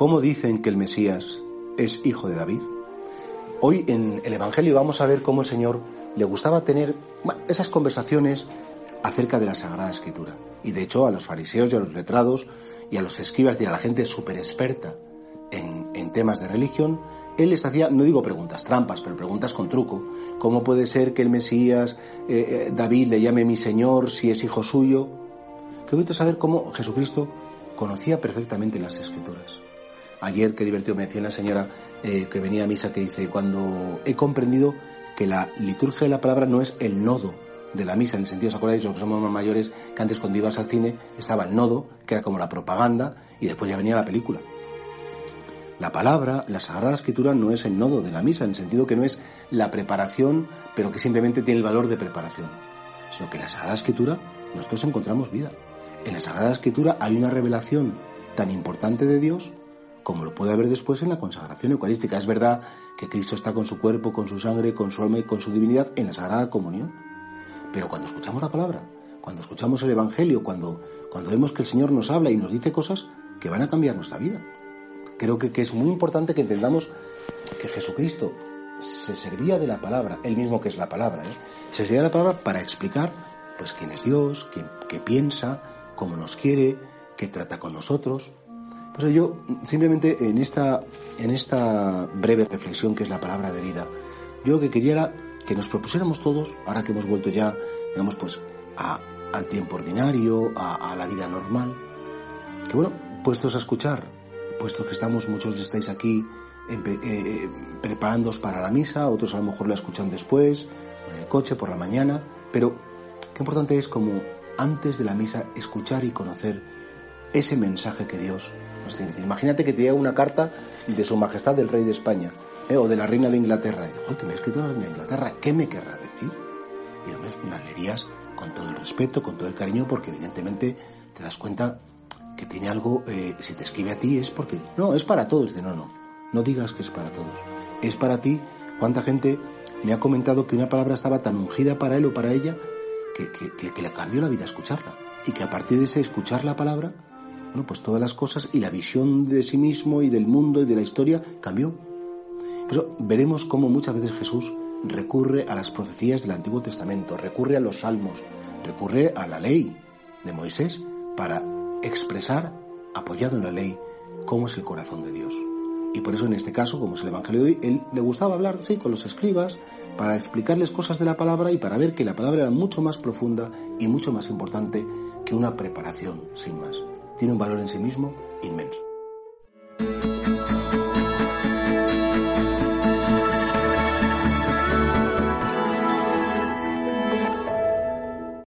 ¿Cómo dicen que el Mesías es hijo de David? Hoy en el Evangelio vamos a ver cómo el Señor le gustaba tener esas conversaciones acerca de la Sagrada Escritura. Y de hecho a los fariseos y a los letrados y a los escribas y a la gente súper experta en, temas de religión, él les hacía, no digo preguntas trampas, pero preguntas con truco. ¿Cómo puede ser que el Mesías, eh, eh, David, le llame mi Señor si es hijo suyo? Qué bonito saber cómo Jesucristo conocía perfectamente las Escrituras. Ayer, qué divertido, me decía una señora eh, que venía a misa que dice, cuando he comprendido que la liturgia de la palabra no es el nodo de la misa, en el sentido, ¿os acordáis, los que somos más mayores, que antes cuando ibas al cine estaba el nodo, que era como la propaganda, y después ya venía la película. La palabra, la Sagrada Escritura no es el nodo de la misa, en el sentido que no es la preparación, pero que simplemente tiene el valor de preparación, sino que en la Sagrada Escritura nosotros encontramos vida. En la Sagrada Escritura hay una revelación tan importante de Dios como lo puede haber después en la consagración eucarística. Es verdad que Cristo está con su cuerpo, con su sangre, con su alma y con su divinidad en la Sagrada Comunión. Pero cuando escuchamos la palabra, cuando escuchamos el Evangelio, cuando, cuando vemos que el Señor nos habla y nos dice cosas que van a cambiar nuestra vida. Creo que, que es muy importante que entendamos que Jesucristo se servía de la palabra, él mismo que es la palabra, ¿eh? se servía de la palabra para explicar pues quién es Dios, quién, qué piensa, cómo nos quiere, qué trata con nosotros. Pues yo simplemente en esta, en esta breve reflexión que es la palabra de vida, yo lo que quería era que nos propusiéramos todos, ahora que hemos vuelto ya, digamos, pues a, al tiempo ordinario, a, la vida normal, que bueno, puestos a escuchar, puesto que estamos, muchos estáis aquí eh, eh, preparándoos para la misa, otros a lo mejor la escuchan después, en el coche, por la mañana, pero qué importante es como antes de la misa escuchar y conocer ese mensaje que Dios Imagínate que te llega una carta de Su Majestad del Rey de España ¿eh? o de la Reina de Inglaterra. Y digo, que me ha escrito la Reina de Inglaterra, ¿qué me querrá decir? Y además la leerías con todo el respeto, con todo el cariño, porque evidentemente te das cuenta que tiene algo, eh, si te escribe a ti es porque, no, es para todos. Dice, no, no, no digas que es para todos. Es para ti. ¿Cuánta gente me ha comentado que una palabra estaba tan ungida para él o para ella que, que, que le cambió la vida escucharla? Y que a partir de ese escuchar la palabra, bueno, pues todas las cosas y la visión de sí mismo y del mundo y de la historia cambió. Pero veremos cómo muchas veces Jesús recurre a las profecías del Antiguo Testamento, recurre a los salmos, recurre a la ley de Moisés para expresar, apoyado en la ley, cómo es el corazón de Dios. Y por eso en este caso, como es el Evangelio de hoy, él le gustaba hablar, sí, con los escribas, para explicarles cosas de la palabra y para ver que la palabra era mucho más profunda y mucho más importante que una preparación, sin más. Tiene un valor en sí mismo inmenso.